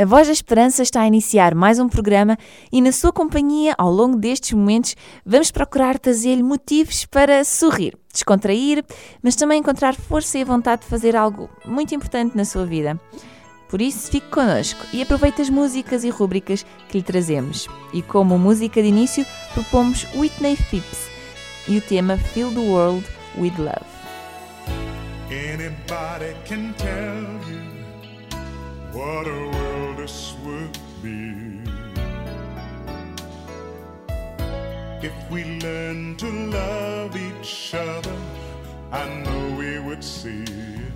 A Voz da Esperança está a iniciar mais um programa e, na sua companhia, ao longo destes momentos, vamos procurar trazer-lhe motivos para sorrir, descontrair, mas também encontrar força e vontade de fazer algo muito importante na sua vida. Por isso, fique connosco e aproveite as músicas e rúbricas que lhe trazemos. E como música de início, propomos Whitney Phipps e o tema Fill the World with Love. Anybody can tell you what a world this would be if we learned to love each other. I know we would see it.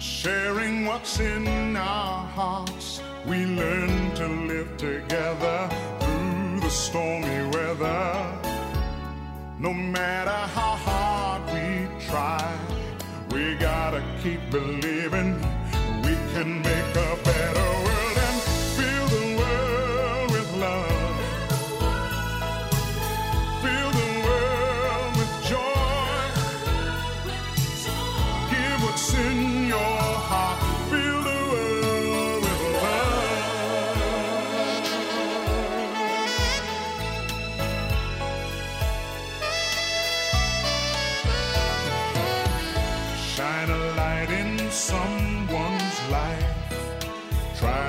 Sharing what's in our hearts, we learn to live together through the stormy weather. No matter how hard we try, we gotta keep believing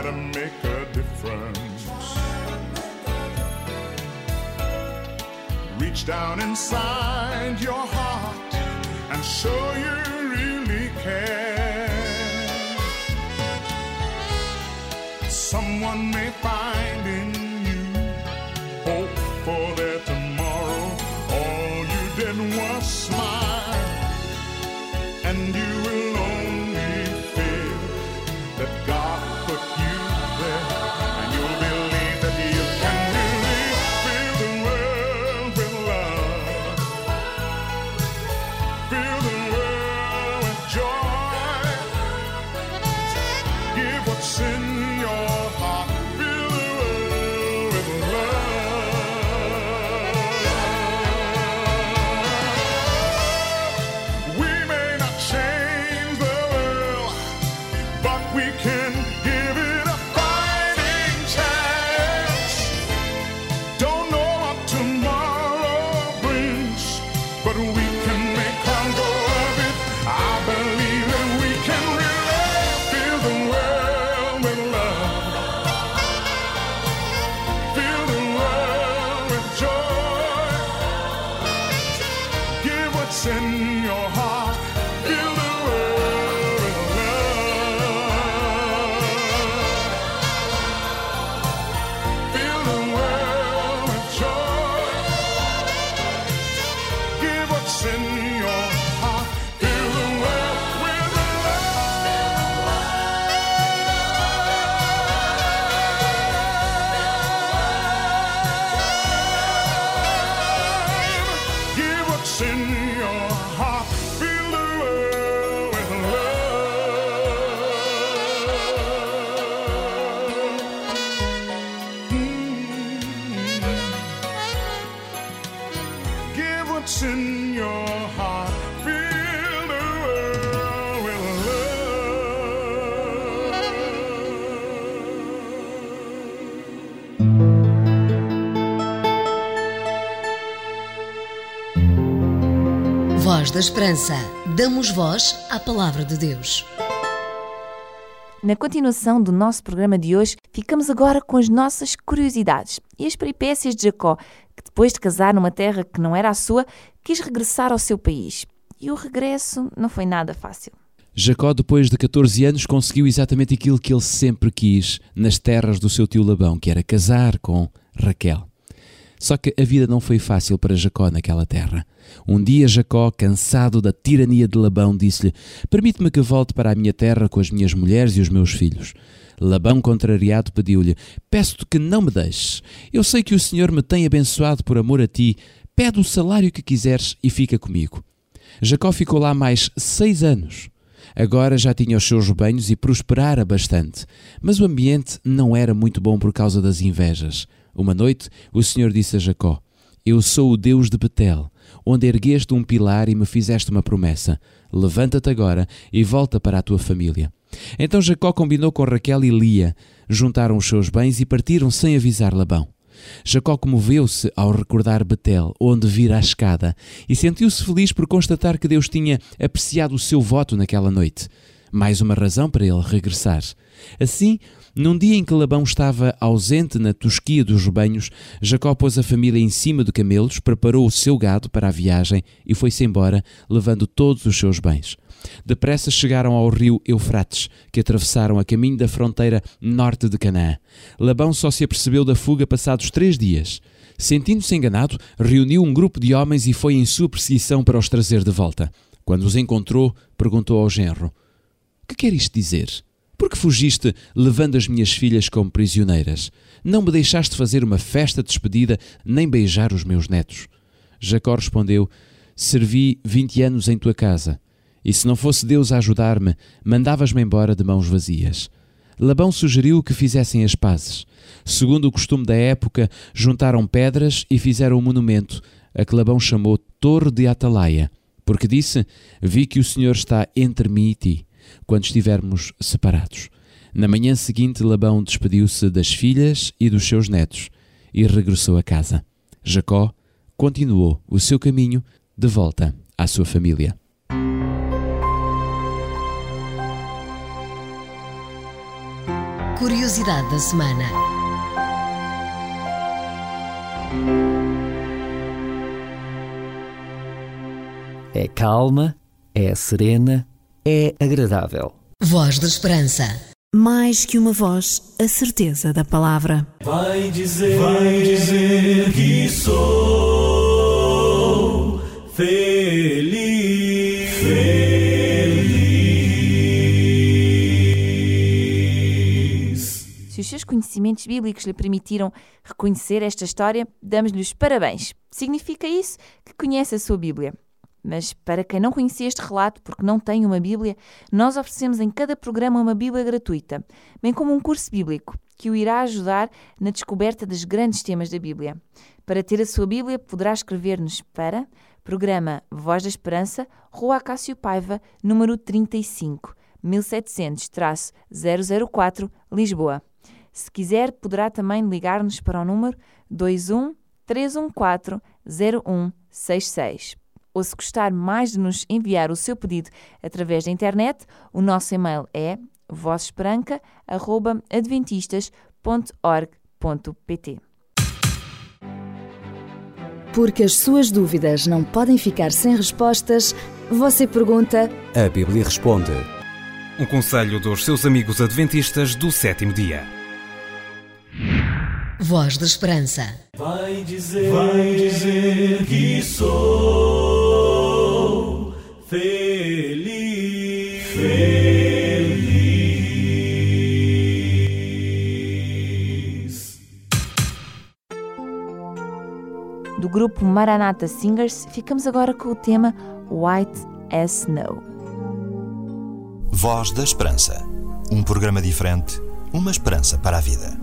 to make a difference. Reach down inside your heart and show you Esperança. Damos voz à palavra de Deus. Na continuação do nosso programa de hoje, ficamos agora com as nossas curiosidades e as peripécias de Jacó, que depois de casar numa terra que não era a sua, quis regressar ao seu país. E o regresso não foi nada fácil. Jacó, depois de 14 anos, conseguiu exatamente aquilo que ele sempre quis nas terras do seu tio Labão, que era casar com Raquel. Só que a vida não foi fácil para Jacó naquela terra. Um dia Jacó, cansado da tirania de Labão, disse-lhe: Permite-me que volte para a minha terra com as minhas mulheres e os meus filhos. Labão, contrariado, pediu-lhe: Peço-te que não me deixes. Eu sei que o Senhor me tem abençoado por amor a ti. Pede o salário que quiseres e fica comigo. Jacó ficou lá mais seis anos. Agora já tinha os seus rebanhos e prosperara bastante, mas o ambiente não era muito bom por causa das invejas. Uma noite, o Senhor disse a Jacó: Eu sou o Deus de Betel, onde ergueste um pilar e me fizeste uma promessa. Levanta-te agora e volta para a tua família. Então Jacó combinou com Raquel e Lia, juntaram os seus bens e partiram sem avisar Labão. Jacó comoveu-se ao recordar Betel, onde vira a escada, e sentiu-se feliz por constatar que Deus tinha apreciado o seu voto naquela noite. Mais uma razão para ele regressar. Assim, num dia em que Labão estava ausente na tosquia dos rebanhos, Jacó pôs a família em cima de camelos, preparou o seu gado para a viagem e foi-se embora, levando todos os seus bens. Depressa chegaram ao rio Eufrates, que atravessaram a caminho da fronteira norte de Canaã. Labão só se apercebeu da fuga passados três dias. Sentindo-se enganado, reuniu um grupo de homens e foi em sua perseguição para os trazer de volta. Quando os encontrou, perguntou ao genro: Que quer isto dizer? Por que fugiste levando as minhas filhas como prisioneiras? Não me deixaste fazer uma festa de despedida, nem beijar os meus netos. Jacó respondeu: Servi vinte anos em tua casa e se não fosse Deus a ajudar-me, mandavas-me embora de mãos vazias. Labão sugeriu que fizessem as pazes. Segundo o costume da época, juntaram pedras e fizeram um monumento, a que Labão chamou Torre de Atalaia, porque disse: Vi que o Senhor está entre mim e ti, quando estivermos separados. Na manhã seguinte, Labão despediu-se das filhas e dos seus netos e regressou a casa. Jacó continuou o seu caminho de volta à sua família. Curiosidade da semana. É calma, é serena, é agradável. Voz da Esperança. Mais que uma voz, a certeza da palavra. Vai dizer, vai dizer que sou feliz. feliz. Se os seus conhecimentos bíblicos lhe permitiram reconhecer esta história, damos-lhe os parabéns. Significa isso que conhece a sua Bíblia. Mas para quem não conhecia este relato porque não tem uma Bíblia, nós oferecemos em cada programa uma Bíblia gratuita, bem como um curso bíblico que o irá ajudar na descoberta dos grandes temas da Bíblia. Para ter a sua Bíblia, poderá escrever-nos para Programa Voz da Esperança, Rua Acácio Paiva, número 35, 1700-004, Lisboa. Se quiser, poderá também ligar-nos para o número 21 314 0166 ou se gostar mais de nos enviar o seu pedido através da internet, o nosso e-mail é vozesperanca.adventistas.org.pt Porque as suas dúvidas não podem ficar sem respostas, você pergunta A Bíblia responde. Um conselho dos seus amigos adventistas do sétimo dia. Voz da Esperança. Vai dizer, vai dizer que sou feliz. feliz. Do grupo Maranatha Singers, ficamos agora com o tema White as Snow. Voz da Esperança. Um programa diferente, uma esperança para a vida.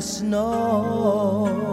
Snow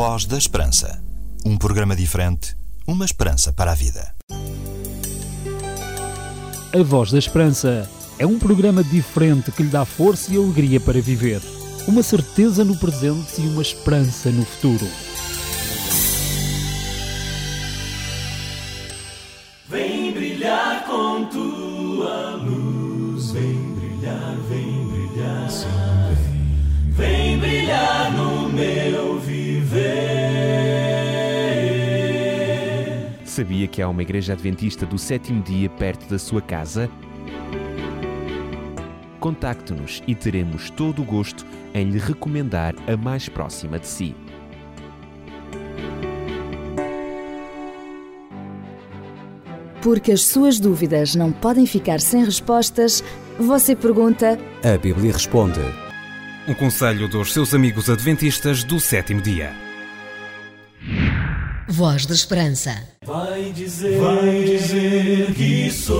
Voz da Esperança. Um programa diferente, uma esperança para a vida. A Voz da Esperança é um programa diferente que lhe dá força e alegria para viver. Uma certeza no presente e uma esperança no futuro. Sabia que há uma igreja adventista do sétimo dia perto da sua casa? Contacte-nos e teremos todo o gosto em lhe recomendar a mais próxima de si. Porque as suas dúvidas não podem ficar sem respostas, você pergunta A Bíblia responde. Um conselho dos seus amigos adventistas do sétimo dia. Voz da Esperança. Vai dizer, vai dizer que sou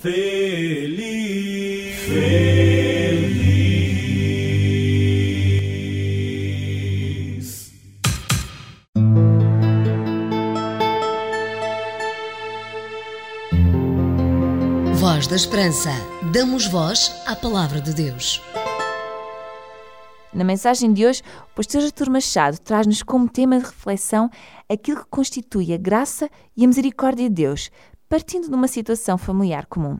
feliz, feliz. Voz da Esperança. Damos voz à palavra de Deus. Na mensagem de hoje, o pastor Artur Machado traz-nos como tema de reflexão aquilo que constitui a graça e a misericórdia de Deus, partindo de uma situação familiar comum.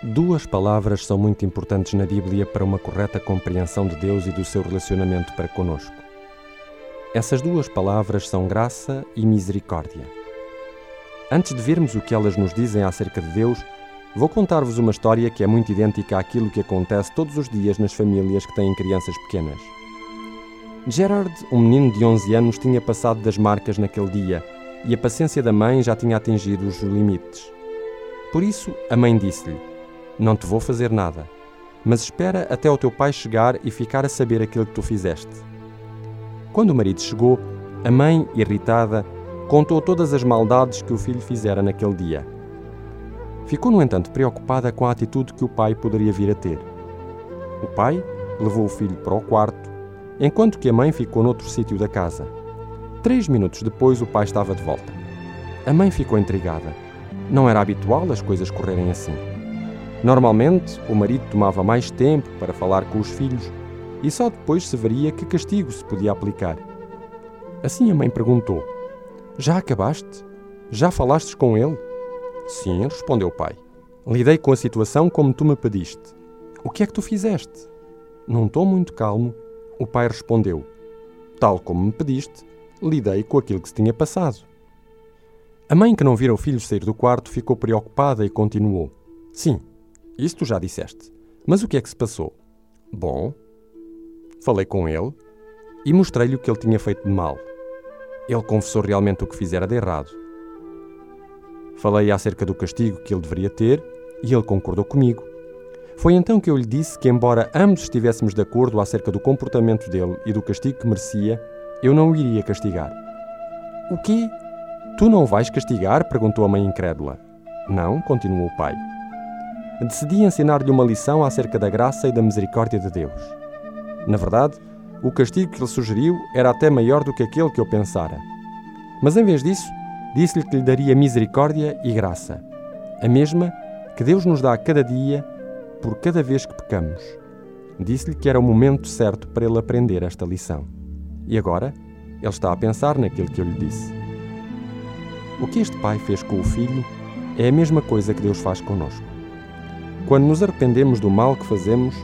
Duas palavras são muito importantes na Bíblia para uma correta compreensão de Deus e do seu relacionamento para conosco. Essas duas palavras são graça e misericórdia. Antes de vermos o que elas nos dizem acerca de Deus, vou contar-vos uma história que é muito idêntica àquilo que acontece todos os dias nas famílias que têm crianças pequenas. Gerard, um menino de 11 anos, tinha passado das marcas naquele dia e a paciência da mãe já tinha atingido os limites. Por isso, a mãe disse-lhe: Não te vou fazer nada, mas espera até o teu pai chegar e ficar a saber aquilo que tu fizeste. Quando o marido chegou, a mãe, irritada, contou todas as maldades que o filho fizera naquele dia. Ficou, no entanto, preocupada com a atitude que o pai poderia vir a ter. O pai levou o filho para o quarto, enquanto que a mãe ficou noutro sítio da casa. Três minutos depois, o pai estava de volta. A mãe ficou intrigada. Não era habitual as coisas correrem assim. Normalmente, o marido tomava mais tempo para falar com os filhos e só depois se veria que castigo se podia aplicar. Assim a mãe perguntou: Já acabaste? Já falastes com ele? Sim, respondeu o pai. Lidei com a situação como tu me pediste. O que é que tu fizeste? Não estou muito calmo. O pai respondeu: Tal como me pediste, lidei com aquilo que se tinha passado. A mãe, que não vira o filho sair do quarto, ficou preocupada e continuou: Sim, isso tu já disseste. Mas o que é que se passou? Bom, falei com ele e mostrei-lhe o que ele tinha feito de mal. Ele confessou realmente o que fizera de errado. Falei acerca do castigo que ele deveria ter e ele concordou comigo. Foi então que eu lhe disse que, embora ambos estivéssemos de acordo acerca do comportamento dele e do castigo que merecia, eu não o iria castigar. O quê? Tu não vais castigar? perguntou a mãe incrédula. Não, continuou o pai. Decidi ensinar-lhe uma lição acerca da graça e da misericórdia de Deus. Na verdade, o castigo que ele sugeriu era até maior do que aquele que eu pensara. Mas em vez disso, disse-lhe que lhe daria misericórdia e graça, a mesma que Deus nos dá cada dia por cada vez que pecamos. Disse-lhe que era o momento certo para ele aprender esta lição. E agora, ele está a pensar naquilo que eu lhe disse. O que este pai fez com o filho é a mesma coisa que Deus faz conosco. Quando nos arrependemos do mal que fazemos,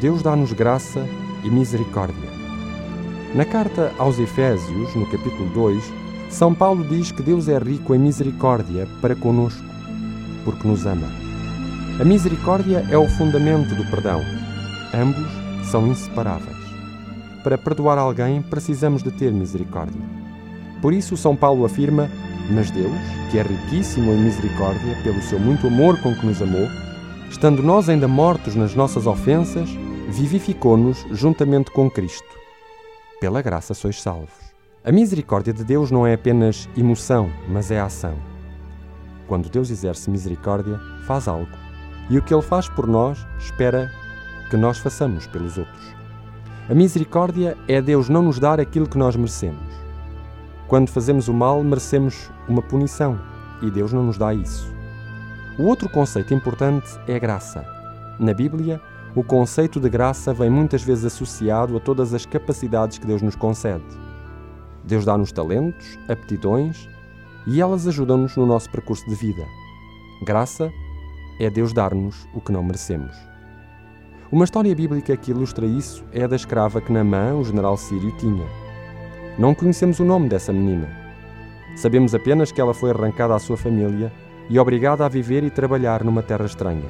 Deus dá-nos graça e misericórdia. Na carta aos Efésios, no capítulo 2, São Paulo diz que Deus é rico em misericórdia para conosco, porque nos ama. A misericórdia é o fundamento do perdão. Ambos são inseparáveis. Para perdoar alguém, precisamos de ter misericórdia. Por isso, São Paulo afirma: Mas Deus, que é riquíssimo em misericórdia, pelo seu muito amor com que nos amou, estando nós ainda mortos nas nossas ofensas, vivificou-nos juntamente com Cristo. Pela graça sois salvos. A misericórdia de Deus não é apenas emoção, mas é ação. Quando Deus exerce misericórdia, faz algo. E o que Ele faz por nós, espera que nós façamos pelos outros. A misericórdia é Deus não nos dar aquilo que nós merecemos. Quando fazemos o mal, merecemos uma punição e Deus não nos dá isso. O outro conceito importante é a graça. Na Bíblia, o conceito de graça vem muitas vezes associado a todas as capacidades que Deus nos concede. Deus dá-nos talentos, aptidões e elas ajudam-nos no nosso percurso de vida. Graça é Deus dar-nos o que não merecemos. Uma história bíblica que ilustra isso é a da escrava que Naamã, o general sírio, tinha. Não conhecemos o nome dessa menina. Sabemos apenas que ela foi arrancada à sua família e obrigada a viver e trabalhar numa terra estranha.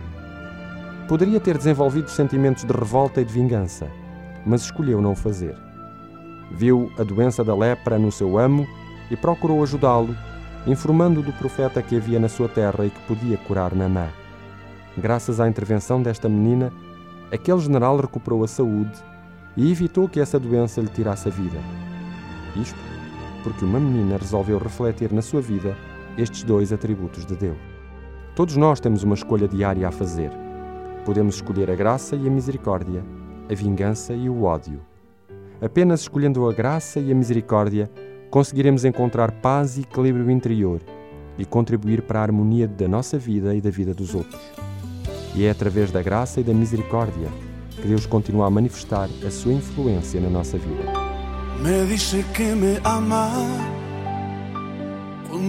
Poderia ter desenvolvido sentimentos de revolta e de vingança, mas escolheu não o fazer. Viu a doença da lepra no seu amo e procurou ajudá-lo, informando do profeta que havia na sua terra e que podia curar Naamã. Graças à intervenção desta menina, aquele general recuperou a saúde e evitou que essa doença lhe tirasse a vida. Isto porque uma menina resolveu refletir na sua vida estes dois atributos de Deus. Todos nós temos uma escolha diária a fazer. Podemos escolher a graça e a misericórdia, a vingança e o ódio. Apenas escolhendo a graça e a misericórdia, conseguiremos encontrar paz e equilíbrio interior e contribuir para a harmonia da nossa vida e da vida dos outros. E é através da graça e da misericórdia que Deus continua a manifestar a sua influência na nossa vida. Me dice que me ama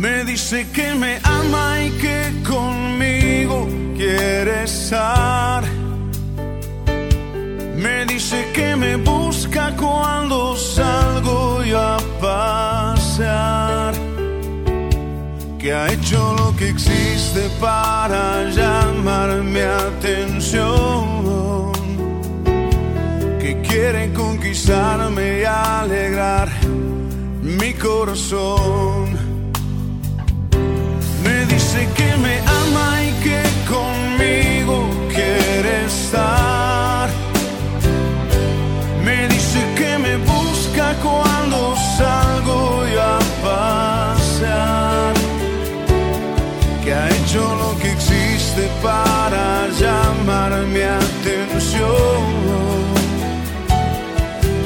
Me dice que me ama y que conmigo quiere estar. Me dice que me busca cuando salgo yo a pasear. Que ha hecho lo que existe para llamar mi atención. Que quiere conquistarme y alegrar mi corazón. Dice que me ama y que conmigo quiere estar. Me dice que me busca cuando salgo yo a pasear. Que ha hecho lo que existe para llamar mi atención.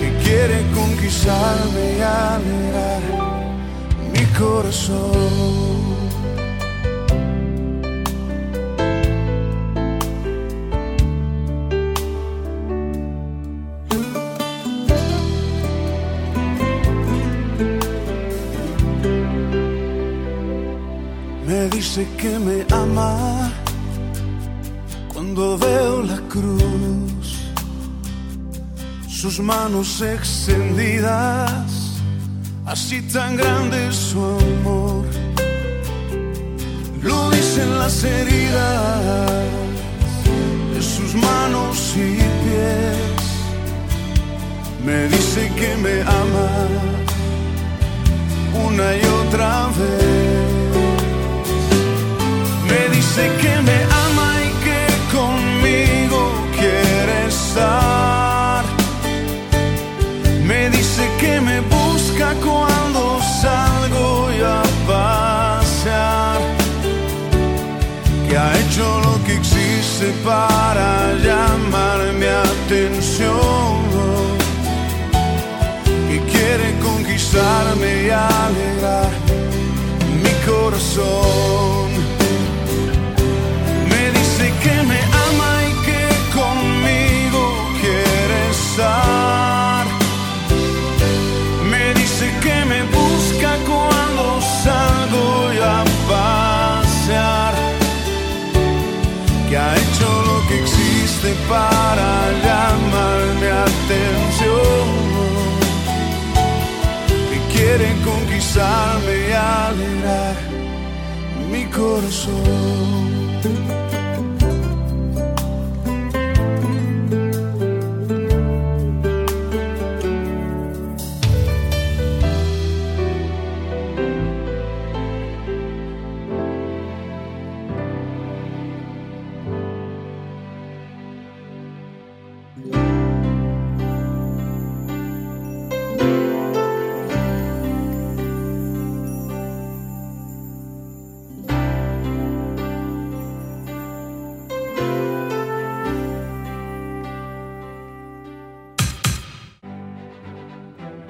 Que quiere conquistarme y alegrar mi corazón. Que me ama cuando veo la cruz, sus manos extendidas, así tan grande su amor. Lo dicen las heridas de sus manos y pies. Me dice que me ama una y otra vez. Dice que me ama y que conmigo quiere estar. Me dice que me busca cuando salgo y a pasear. Que ha hecho lo que existe para llamar mi atención. Que quiere conquistarme y alegrar mi corazón. Me dice que me busca cuando salgo y a pasear. Que ha hecho lo que existe para llamar mi atención. Que quiere conquistarme y alegrar mi corazón.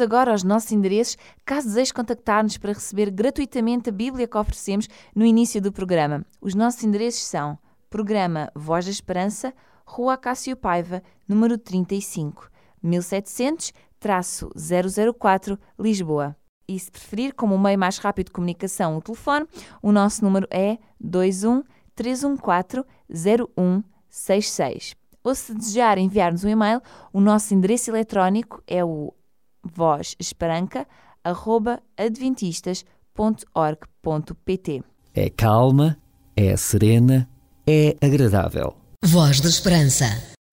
Agora os nossos endereços caso deseje contactar-nos para receber gratuitamente a Bíblia que oferecemos no início do programa. Os nossos endereços são Programa Voz da Esperança, Rua Cássio Paiva, número 35, 1700-004, Lisboa. E se preferir, como o meio mais rápido de comunicação, o telefone, o nosso número é 21 314 0166. Ou se desejar enviar-nos um e-mail, o nosso endereço eletrónico é o vozesperanca.adventistas.org.pt É calma, é serena, é agradável. Voz da Esperança.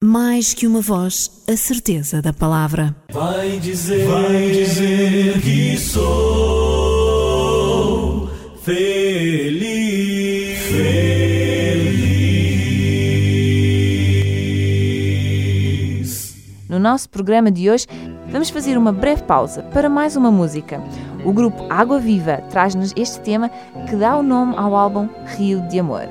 Mais que uma voz, a certeza da palavra. Vai dizer, vai dizer que sou feliz, No nosso programa de hoje, vamos fazer uma breve pausa para mais uma música. O grupo Água Viva traz-nos este tema que dá o nome ao álbum Rio de Amor.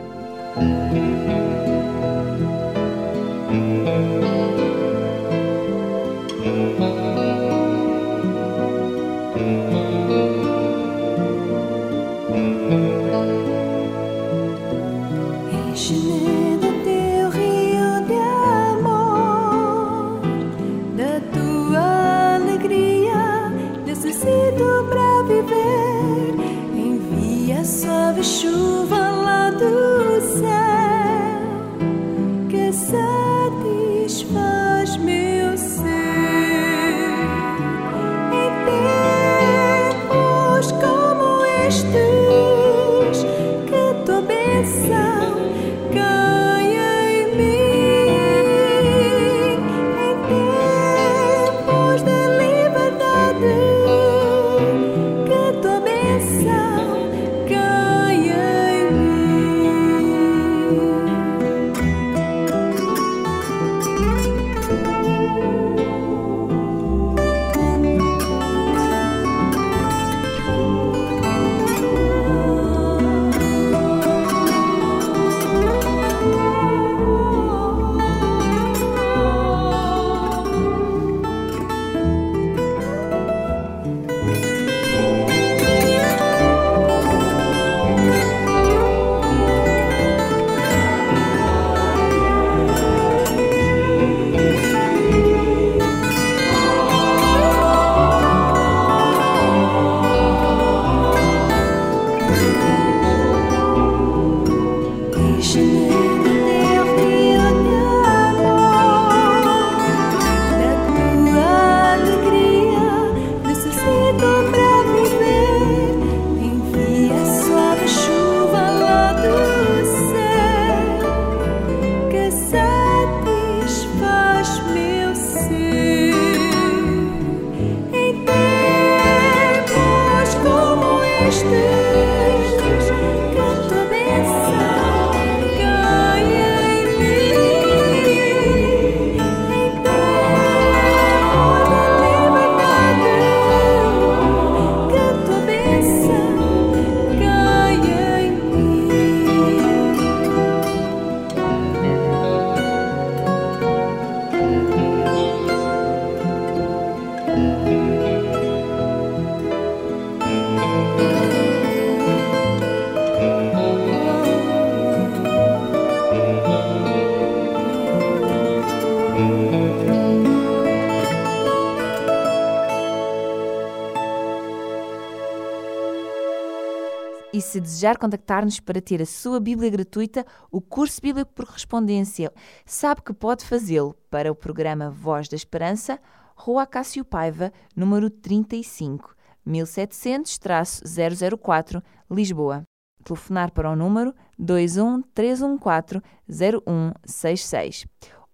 Desejar contactar-nos para ter a sua Bíblia gratuita, o curso bíblico por correspondência, sabe que pode fazê-lo para o programa Voz da Esperança, Rua Cássio Paiva, número 35, 1700-004, Lisboa. Telefonar para o número 21 314 0166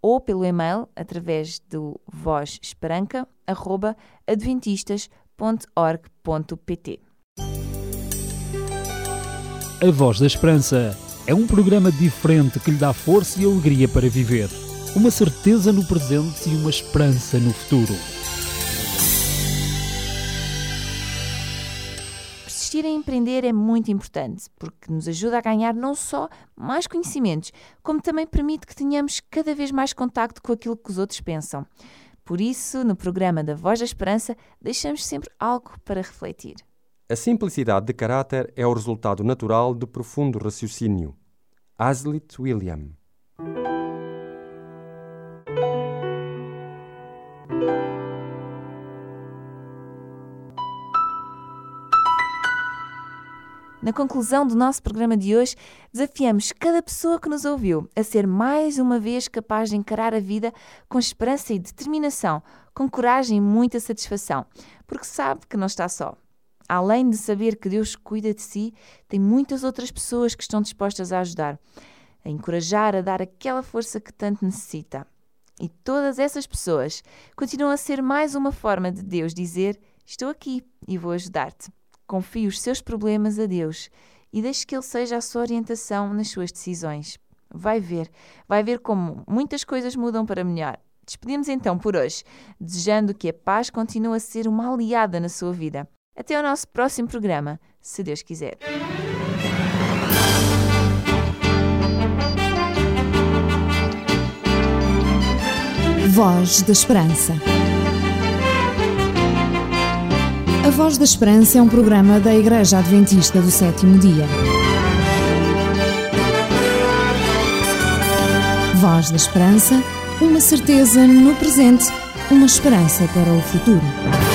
ou pelo e-mail através do vozesperanca.adventistas.org.pt. A Voz da Esperança é um programa diferente que lhe dá força e alegria para viver, uma certeza no presente e uma esperança no futuro. Persistir em empreender é muito importante porque nos ajuda a ganhar não só mais conhecimentos, como também permite que tenhamos cada vez mais contacto com aquilo que os outros pensam. Por isso, no programa da Voz da Esperança, deixamos sempre algo para refletir. A simplicidade de caráter é o resultado natural de profundo raciocínio. Hazlitt William Na conclusão do nosso programa de hoje, desafiamos cada pessoa que nos ouviu a ser mais uma vez capaz de encarar a vida com esperança e determinação, com coragem e muita satisfação, porque sabe que não está só. Além de saber que Deus cuida de si, tem muitas outras pessoas que estão dispostas a ajudar, a encorajar, a dar aquela força que tanto necessita. E todas essas pessoas continuam a ser mais uma forma de Deus dizer: Estou aqui e vou ajudar-te. Confie os seus problemas a Deus e deixe que Ele seja a sua orientação nas suas decisões. Vai ver, vai ver como muitas coisas mudam para melhor. Despedimos então por hoje, desejando que a paz continue a ser uma aliada na sua vida. Até ao nosso próximo programa, se Deus quiser. Voz da Esperança. A Voz da Esperança é um programa da Igreja Adventista do Sétimo Dia. Voz da Esperança, uma certeza no presente, uma esperança para o futuro.